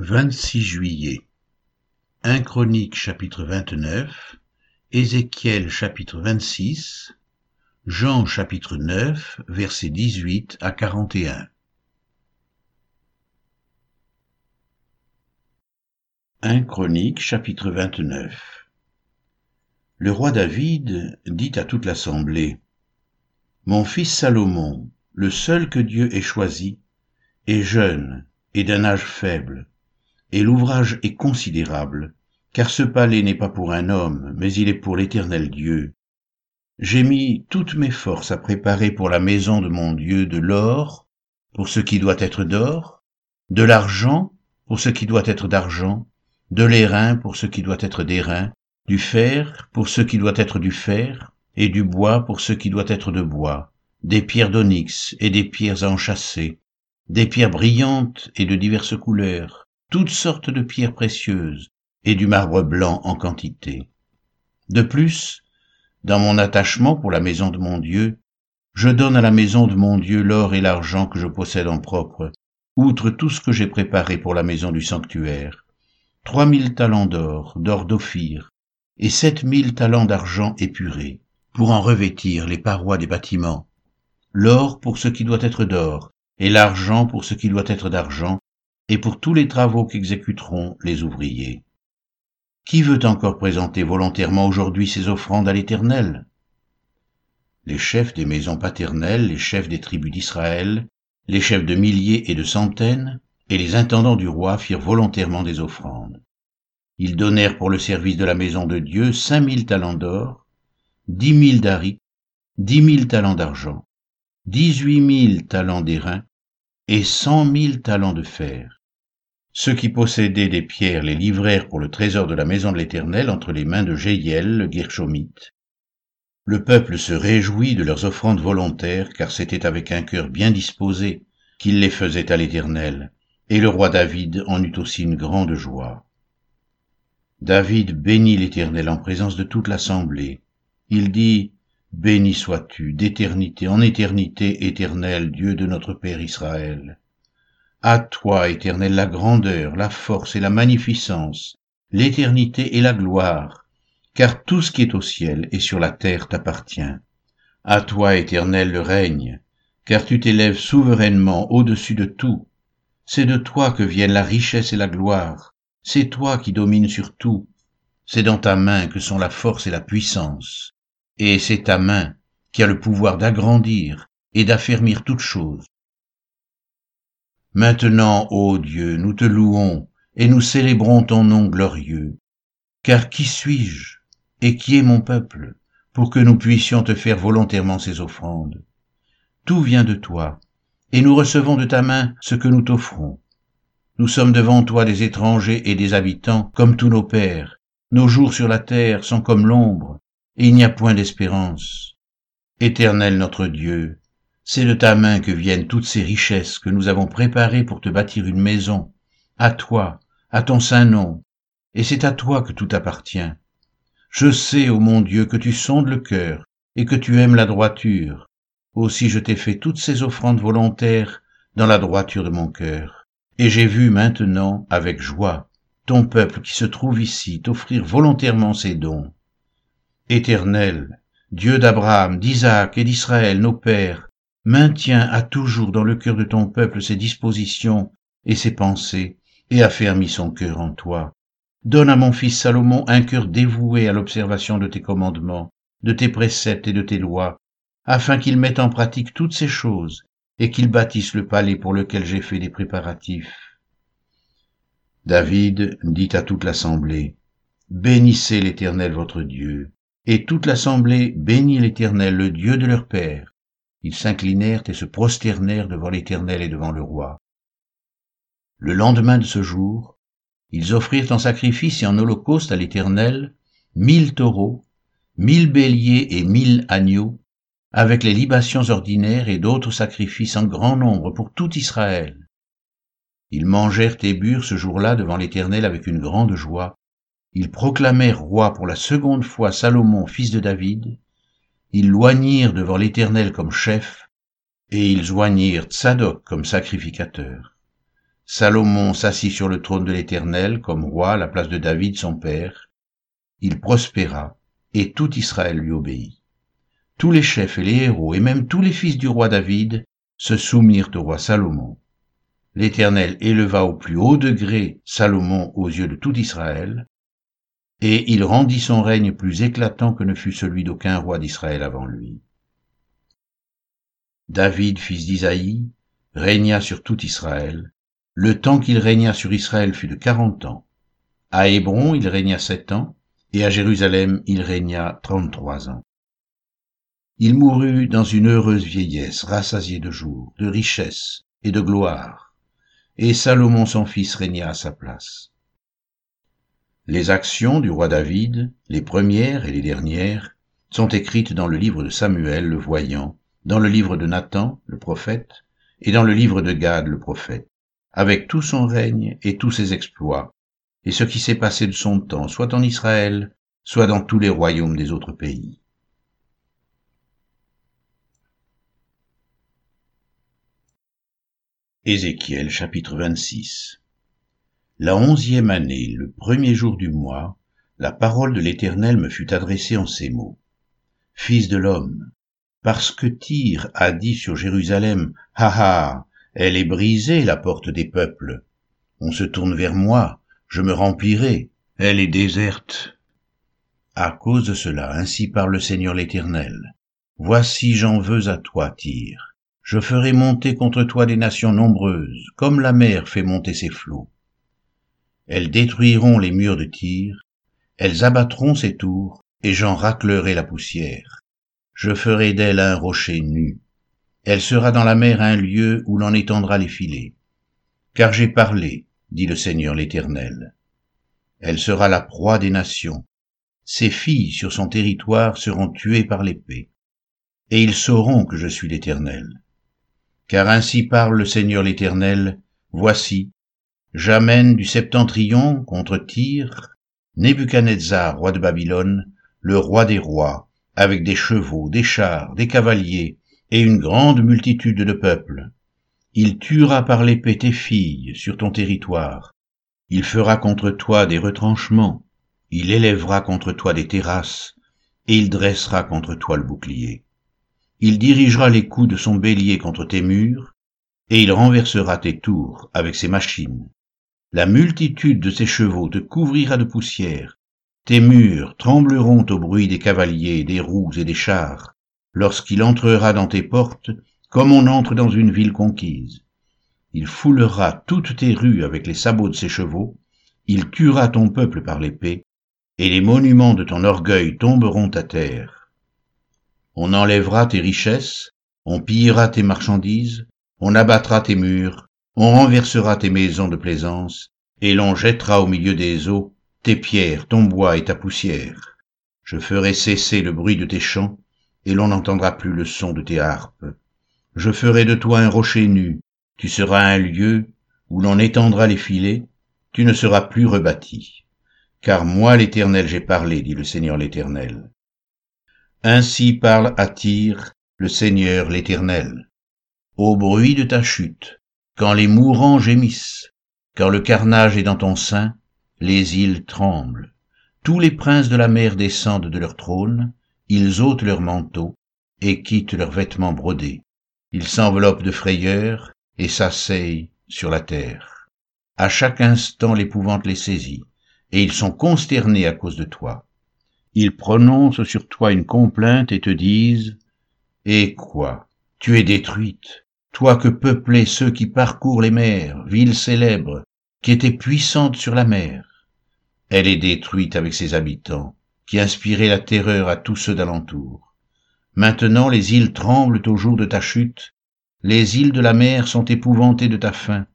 26 juillet. 1 Chronique chapitre 29 Ézéchiel chapitre 26 Jean chapitre 9 versets 18 à 41 1 Chronique chapitre 29 Le roi David dit à toute l'assemblée Mon fils Salomon, le seul que Dieu ait choisi, est jeune et d'un âge faible et l'ouvrage est considérable, car ce palais n'est pas pour un homme, mais il est pour l'éternel Dieu. J'ai mis toutes mes forces à préparer pour la maison de mon Dieu de l'or, pour ce qui doit être d'or, de l'argent, pour ce qui doit être d'argent, de l'airain pour ce qui doit être d'airain, du fer pour ce qui doit être du fer, et du bois pour ce qui doit être de bois, des pierres d'onyx et des pierres enchâssées, des pierres brillantes et de diverses couleurs, toutes sortes de pierres précieuses et du marbre blanc en quantité. De plus, dans mon attachement pour la maison de mon Dieu, je donne à la maison de mon Dieu l'or et l'argent que je possède en propre, outre tout ce que j'ai préparé pour la maison du sanctuaire, trois mille talents d'or, d'or d'Ophir, et sept mille talents d'argent épuré, pour en revêtir les parois des bâtiments, l'or pour ce qui doit être d'or, et l'argent pour ce qui doit être d'argent, et pour tous les travaux qu'exécuteront les ouvriers. Qui veut encore présenter volontairement aujourd'hui ses offrandes à l'Éternel? Les chefs des maisons paternelles, les chefs des tribus d'Israël, les chefs de milliers et de centaines, et les intendants du roi firent volontairement des offrandes. Ils donnèrent pour le service de la maison de Dieu cinq mille talents d'or, dix mille d'aric, dix mille talents d'argent, dix-huit mille talents d'airain et cent mille talents de fer. Ceux qui possédaient des pierres les livrèrent pour le trésor de la maison de l'Éternel entre les mains de Jéiel, le Guerchomite. Le peuple se réjouit de leurs offrandes volontaires, car c'était avec un cœur bien disposé qu'ils les faisaient à l'Éternel, et le roi David en eut aussi une grande joie. David bénit l'Éternel en présence de toute l'assemblée. Il dit, Béni sois-tu d'éternité en éternité, éternel Dieu de notre Père Israël. À toi, Éternel, la grandeur, la force et la magnificence, l'éternité et la gloire, car tout ce qui est au ciel et sur la terre t'appartient. À toi, Éternel, le règne, car tu t'élèves souverainement au-dessus de tout. C'est de toi que viennent la richesse et la gloire, c'est toi qui domines sur tout. C'est dans ta main que sont la force et la puissance, et c'est ta main qui a le pouvoir d'agrandir et d'affermir toutes choses. Maintenant, ô Dieu, nous te louons et nous célébrons ton nom glorieux. Car qui suis-je et qui est mon peuple pour que nous puissions te faire volontairement ces offrandes? Tout vient de toi, et nous recevons de ta main ce que nous t'offrons. Nous sommes devant toi des étrangers et des habitants comme tous nos pères. Nos jours sur la terre sont comme l'ombre, et il n'y a point d'espérance. Éternel notre Dieu, c'est de ta main que viennent toutes ces richesses que nous avons préparées pour te bâtir une maison, à toi, à ton saint nom, et c'est à toi que tout appartient. Je sais, ô mon Dieu, que tu sondes le cœur et que tu aimes la droiture. Aussi je t'ai fait toutes ces offrandes volontaires dans la droiture de mon cœur. Et j'ai vu maintenant, avec joie, ton peuple qui se trouve ici t'offrir volontairement ses dons. Éternel, Dieu d'Abraham, d'Isaac et d'Israël, nos pères, maintiens à toujours dans le cœur de ton peuple ses dispositions et ses pensées, et affermis son cœur en toi. Donne à mon fils Salomon un cœur dévoué à l'observation de tes commandements, de tes préceptes et de tes lois, afin qu'il mette en pratique toutes ces choses, et qu'il bâtisse le palais pour lequel j'ai fait des préparatifs. David dit à toute l'assemblée, Bénissez l'Éternel votre Dieu, et toute l'assemblée bénit l'Éternel, le Dieu de leur Père, ils s'inclinèrent et se prosternèrent devant l'Éternel et devant le roi. Le lendemain de ce jour, ils offrirent en sacrifice et en holocauste à l'Éternel mille taureaux, mille béliers et mille agneaux, avec les libations ordinaires et d'autres sacrifices en grand nombre pour tout Israël. Ils mangèrent et burent ce jour-là devant l'Éternel avec une grande joie. Ils proclamèrent roi pour la seconde fois Salomon, fils de David, ils loignirent devant l'Éternel comme chef, et ils joignirent Tsadok comme sacrificateur. Salomon s'assit sur le trône de l'Éternel comme roi à la place de David son père. Il prospéra, et tout Israël lui obéit. Tous les chefs et les héros, et même tous les fils du roi David, se soumirent au roi Salomon. L'Éternel éleva au plus haut degré Salomon aux yeux de tout Israël, et il rendit son règne plus éclatant que ne fut celui d'aucun roi d'Israël avant lui. David, fils d'Isaïe, régna sur tout Israël. Le temps qu'il régna sur Israël fut de quarante ans. À Hébron, il régna sept ans, et à Jérusalem, il régna trente-trois ans. Il mourut dans une heureuse vieillesse, rassasié de jours, de richesses et de gloire, et Salomon son fils régna à sa place. Les actions du roi David, les premières et les dernières, sont écrites dans le livre de Samuel le voyant, dans le livre de Nathan le prophète, et dans le livre de Gad le prophète, avec tout son règne et tous ses exploits, et ce qui s'est passé de son temps, soit en Israël, soit dans tous les royaumes des autres pays. Ézéchiel chapitre 26 la onzième année, le premier jour du mois, la parole de l'Éternel me fut adressée en ces mots. Fils de l'homme, parce que Tyr a dit sur Jérusalem, Ha ha, elle est brisée, la porte des peuples. On se tourne vers moi, je me remplirai, elle est déserte. À cause de cela, ainsi parle le Seigneur l'Éternel. Voici j'en veux à toi, Tyr. Je ferai monter contre toi des nations nombreuses, comme la mer fait monter ses flots elles détruiront les murs de tir, elles abattront ses tours, et j'en raclerai la poussière. Je ferai d'elle un rocher nu. Elle sera dans la mer un lieu où l'on étendra les filets. Car j'ai parlé, dit le Seigneur l'Éternel. Elle sera la proie des nations. Ses filles sur son territoire seront tuées par l'épée. Et ils sauront que je suis l'Éternel. Car ainsi parle le Seigneur l'Éternel, voici, J'amène du septentrion contre Tyr, Nebuchadnezzar, roi de Babylone, le roi des rois, avec des chevaux, des chars, des cavaliers, et une grande multitude de peuples. Il tuera par l'épée tes filles sur ton territoire. Il fera contre toi des retranchements. Il élèvera contre toi des terrasses, et il dressera contre toi le bouclier. Il dirigera les coups de son bélier contre tes murs, et il renversera tes tours avec ses machines. La multitude de ses chevaux te couvrira de poussière. Tes murs trembleront au bruit des cavaliers, des roues et des chars, lorsqu'il entrera dans tes portes, comme on entre dans une ville conquise. Il foulera toutes tes rues avec les sabots de ses chevaux, il tuera ton peuple par l'épée, et les monuments de ton orgueil tomberont à terre. On enlèvera tes richesses, on pillera tes marchandises, on abattra tes murs, on renversera tes maisons de plaisance, et l'on jettera au milieu des eaux tes pierres, ton bois et ta poussière. Je ferai cesser le bruit de tes chants, et l'on n'entendra plus le son de tes harpes. Je ferai de toi un rocher nu, tu seras un lieu où l'on étendra les filets, tu ne seras plus rebâti. Car moi l'Éternel j'ai parlé, dit le Seigneur l'Éternel. Ainsi parle à Tyr le Seigneur l'Éternel. Au bruit de ta chute, quand les mourants gémissent, quand le carnage est dans ton sein, les îles tremblent. Tous les princes de la mer descendent de leur trône, ils ôtent leurs manteaux et quittent leurs vêtements brodés. Ils s'enveloppent de frayeur et s'asseyent sur la terre. À chaque instant l'épouvante les saisit, et ils sont consternés à cause de toi. Ils prononcent sur toi une complainte et te disent, Et quoi? Tu es détruite, toi que peuplaient ceux qui parcourent les mers, ville célèbre, qui était puissante sur la mer. Elle est détruite avec ses habitants, qui inspiraient la terreur à tous ceux d'alentour. Maintenant les îles tremblent au jour de ta chute, les îles de la mer sont épouvantées de ta fin.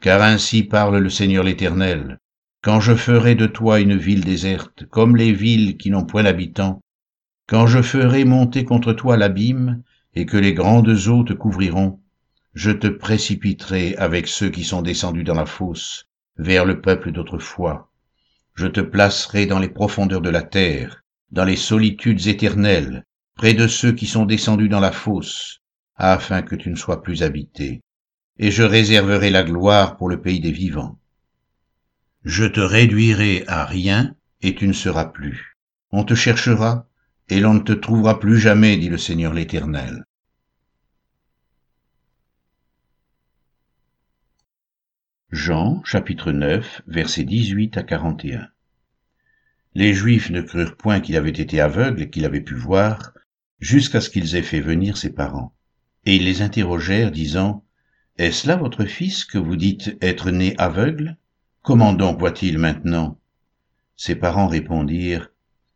Car ainsi parle le Seigneur l'Éternel, quand je ferai de toi une ville déserte, comme les villes qui n'ont point d'habitants, quand je ferai monter contre toi l'abîme, et que les grandes eaux te couvriront, je te précipiterai avec ceux qui sont descendus dans la fosse, vers le peuple d'autrefois. Je te placerai dans les profondeurs de la terre, dans les solitudes éternelles, près de ceux qui sont descendus dans la fosse, afin que tu ne sois plus habité. et je réserverai la gloire pour le pays des vivants. Je te réduirai à rien, et tu ne seras plus. On te cherchera, et l'on ne te trouvera plus jamais, dit le Seigneur l'Éternel. Jean chapitre 9 versets 18 à 41 Les Juifs ne crurent point qu'il avait été aveugle et qu'il avait pu voir, jusqu'à ce qu'ils aient fait venir ses parents. Et ils les interrogèrent, disant, Est-ce là votre fils que vous dites être né aveugle? Comment donc voit-il maintenant? Ses parents répondirent,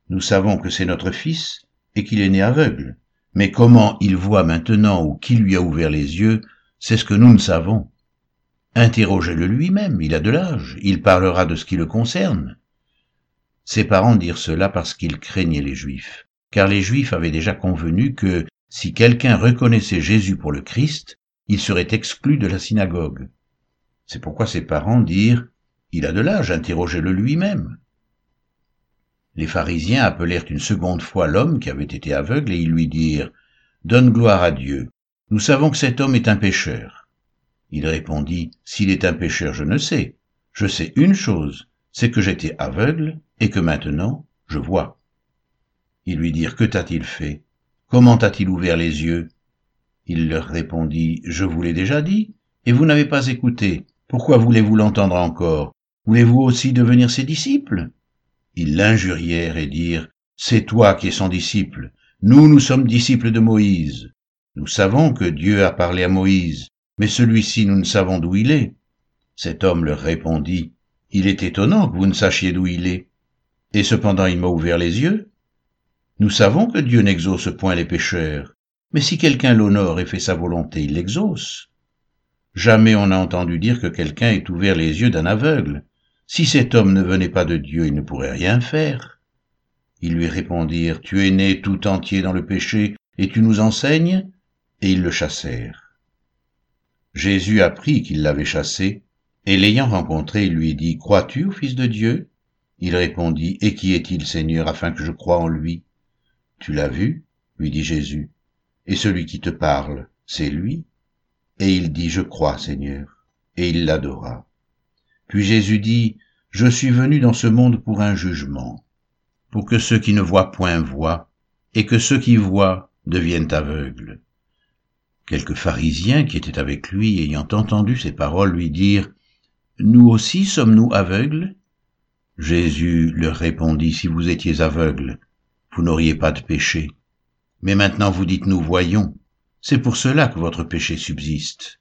Nous savons que c'est notre fils et qu'il est né aveugle, mais comment il voit maintenant ou qui lui a ouvert les yeux, c'est ce que nous ne savons. Interrogez-le lui-même, il a de l'âge, il parlera de ce qui le concerne. Ses parents dirent cela parce qu'ils craignaient les Juifs, car les Juifs avaient déjà convenu que si quelqu'un reconnaissait Jésus pour le Christ, il serait exclu de la synagogue. C'est pourquoi ses parents dirent il a de l'âge, interrogez-le lui-même. Les pharisiens appelèrent une seconde fois l'homme qui avait été aveugle et ils lui dirent, Donne gloire à Dieu. Nous savons que cet homme est un pécheur. Il répondit, S'il est un pécheur, je ne sais. Je sais une chose, c'est que j'étais aveugle et que maintenant je vois. Ils lui dirent, Que t'a-t-il fait? Comment t'a-t-il ouvert les yeux? Il leur répondit, Je vous l'ai déjà dit, et vous n'avez pas écouté. Pourquoi voulez-vous l'entendre encore? Voulez-vous aussi devenir ses disciples? Ils l'injurièrent et dirent, C'est toi qui es son disciple, nous, nous sommes disciples de Moïse. Nous savons que Dieu a parlé à Moïse, mais celui-ci, nous ne savons d'où il est. Cet homme leur répondit, Il est étonnant que vous ne sachiez d'où il est. Et cependant il m'a ouvert les yeux. Nous savons que Dieu n'exauce point les pécheurs, mais si quelqu'un l'honore et fait sa volonté, il l'exauce. Jamais on n'a entendu dire que quelqu'un ait ouvert les yeux d'un aveugle. Si cet homme ne venait pas de Dieu, il ne pourrait rien faire. Ils lui répondirent, Tu es né tout entier dans le péché, et tu nous enseignes Et ils le chassèrent. Jésus apprit qu'ils l'avaient chassé, et l'ayant rencontré, il lui dit, Crois-tu au Fils de Dieu? Il répondit, Et qui est-il, Seigneur, afin que je croie en lui? Tu l'as vu? lui dit Jésus. Et celui qui te parle, c'est lui Et il dit, Je crois, Seigneur. Et il l'adora. Puis Jésus dit, Je suis venu dans ce monde pour un jugement, pour que ceux qui ne voient point voient, et que ceux qui voient deviennent aveugles. Quelques pharisiens qui étaient avec lui, ayant entendu ces paroles, lui dirent, Nous aussi sommes-nous aveugles? Jésus leur répondit, Si vous étiez aveugles, vous n'auriez pas de péché. Mais maintenant vous dites, Nous voyons. C'est pour cela que votre péché subsiste.